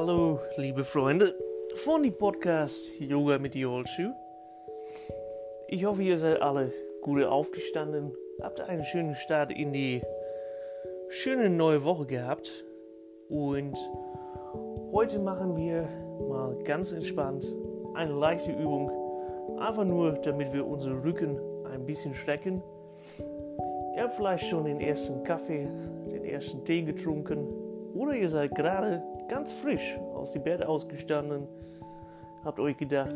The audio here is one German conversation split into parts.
Hallo, liebe Freunde von die Podcast Yoga mit die Holzschuh. Ich hoffe, ihr seid alle gut aufgestanden, habt einen schönen Start in die schöne neue Woche gehabt. Und heute machen wir mal ganz entspannt eine leichte Übung, einfach nur damit wir unseren Rücken ein bisschen strecken. Ihr habt vielleicht schon den ersten Kaffee, den ersten Tee getrunken oder ihr seid gerade ganz frisch aus dem Bett ausgestanden, habt euch gedacht,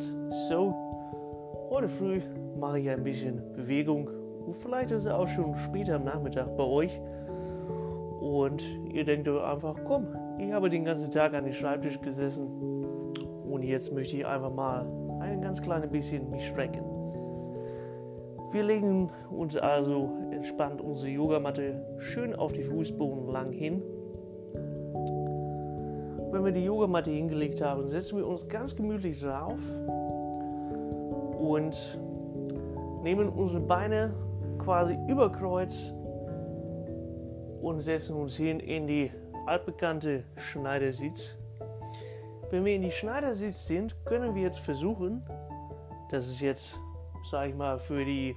so, heute früh mache ich ein bisschen Bewegung und vielleicht ist es auch schon später am Nachmittag bei euch. Und ihr denkt euch einfach, komm, ich habe den ganzen Tag an den Schreibtisch gesessen und jetzt möchte ich einfach mal ein ganz kleines bisschen mich strecken. Wir legen uns also entspannt unsere Yogamatte schön auf die Fußboden lang hin wenn wir die Yogamatte hingelegt haben, setzen wir uns ganz gemütlich drauf und nehmen unsere Beine quasi über Kreuz und setzen uns hin in die altbekannte Schneidersitz. Wenn wir in die Schneidersitz sind, können wir jetzt versuchen, das ist jetzt, sag ich mal, für die,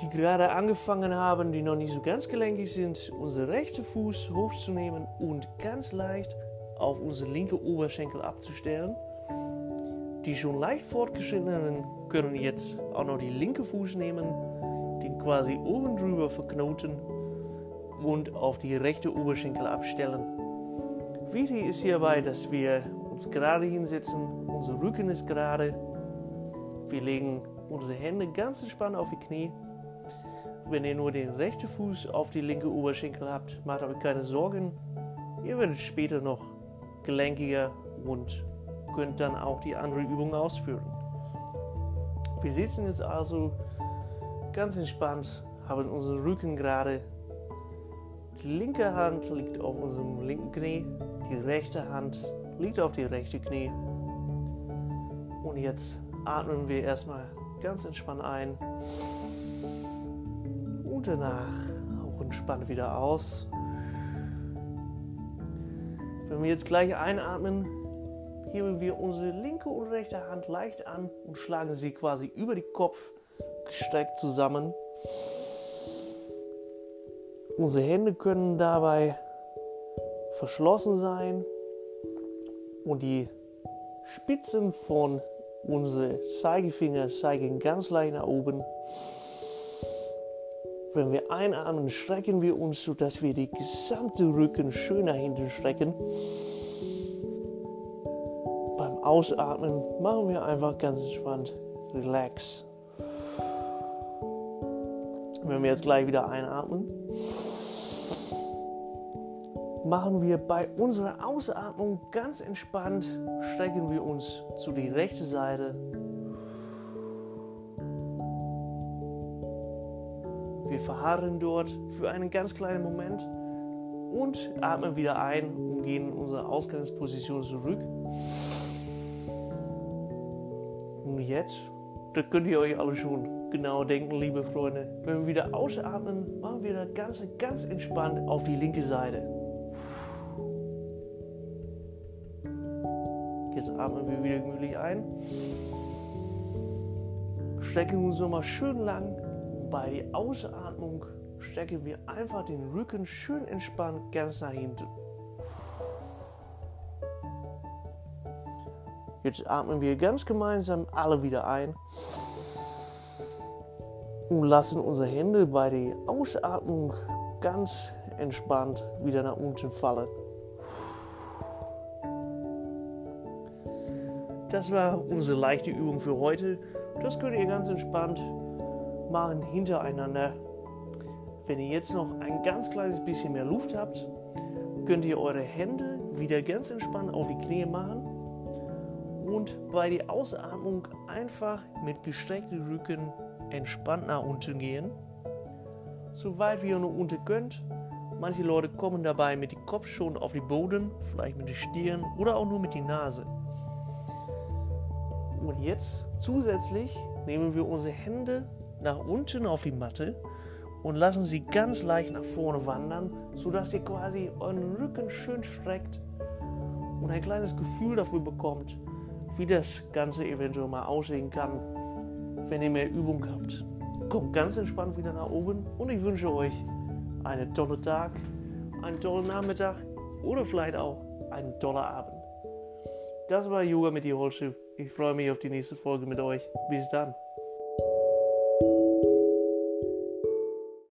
die gerade angefangen haben, die noch nicht so ganz gelenkig sind, unseren rechten Fuß hochzunehmen und ganz leicht auf unsere linke Oberschenkel abzustellen. Die schon leicht fortgeschrittenen können jetzt auch noch die linke Fuß nehmen, den quasi oben drüber verknoten und auf die rechte Oberschenkel abstellen. Wichtig ist hierbei, dass wir uns gerade hinsetzen, unser Rücken ist gerade. Wir legen unsere Hände ganz entspannt auf die Knie. Wenn ihr nur den rechten Fuß auf die linke Oberschenkel habt, macht aber keine Sorgen. Ihr werdet später noch gelenkiger und könnt dann auch die andere Übung ausführen. Wir sitzen jetzt also ganz entspannt, haben unseren Rücken gerade. Die linke Hand liegt auf unserem linken Knie, die rechte Hand liegt auf die rechte Knie. Und jetzt atmen wir erstmal ganz entspannt ein und danach auch entspannt wieder aus. Wenn wir jetzt gleich einatmen, heben wir unsere linke und rechte Hand leicht an und schlagen sie quasi über den Kopf gestreckt zusammen. Unsere Hände können dabei verschlossen sein und die Spitzen von unseren Zeigefinger zeigen ganz leicht nach oben. Wenn wir einatmen, strecken wir uns, sodass wir die gesamte Rücken schön nach hinten strecken. Beim Ausatmen machen wir einfach ganz entspannt Relax. Wenn wir jetzt gleich wieder einatmen, machen wir bei unserer Ausatmung ganz entspannt, strecken wir uns zu die rechte Seite Wir verharren dort für einen ganz kleinen Moment und atmen wieder ein und gehen in unsere Ausgangsposition zurück. Und jetzt, das könnt ihr euch alle schon genau denken, liebe Freunde. Wenn wir wieder ausatmen, machen wir das Ganze ganz entspannt auf die linke Seite. Jetzt atmen wir wieder gemütlich ein. Strecken uns nochmal schön lang bei der Ausatmung strecken wir einfach den Rücken schön entspannt ganz nach hinten. Jetzt atmen wir ganz gemeinsam alle wieder ein und lassen unsere Hände bei der Ausatmung ganz entspannt wieder nach unten fallen. Das war unsere leichte Übung für heute. Das könnt ihr ganz entspannt machen hintereinander. Wenn ihr jetzt noch ein ganz kleines bisschen mehr Luft habt, könnt ihr eure Hände wieder ganz entspannt auf die Knie machen und bei der Ausatmung einfach mit gestrecktem Rücken entspannt nach unten gehen. So weit wie ihr nur unten könnt. Manche Leute kommen dabei mit dem Kopf schon auf den Boden, vielleicht mit der Stirn oder auch nur mit der Nase. Und jetzt zusätzlich nehmen wir unsere Hände nach unten auf die Matte und lassen sie ganz leicht nach vorne wandern, sodass ihr quasi euren Rücken schön streckt und ein kleines Gefühl dafür bekommt, wie das Ganze eventuell mal aussehen kann, wenn ihr mehr Übung habt. Kommt ganz entspannt wieder nach oben und ich wünsche euch einen tollen Tag, einen tollen Nachmittag oder vielleicht auch einen tollen Abend. Das war Yoga mit die Holschiff. Ich freue mich auf die nächste Folge mit euch. Bis dann.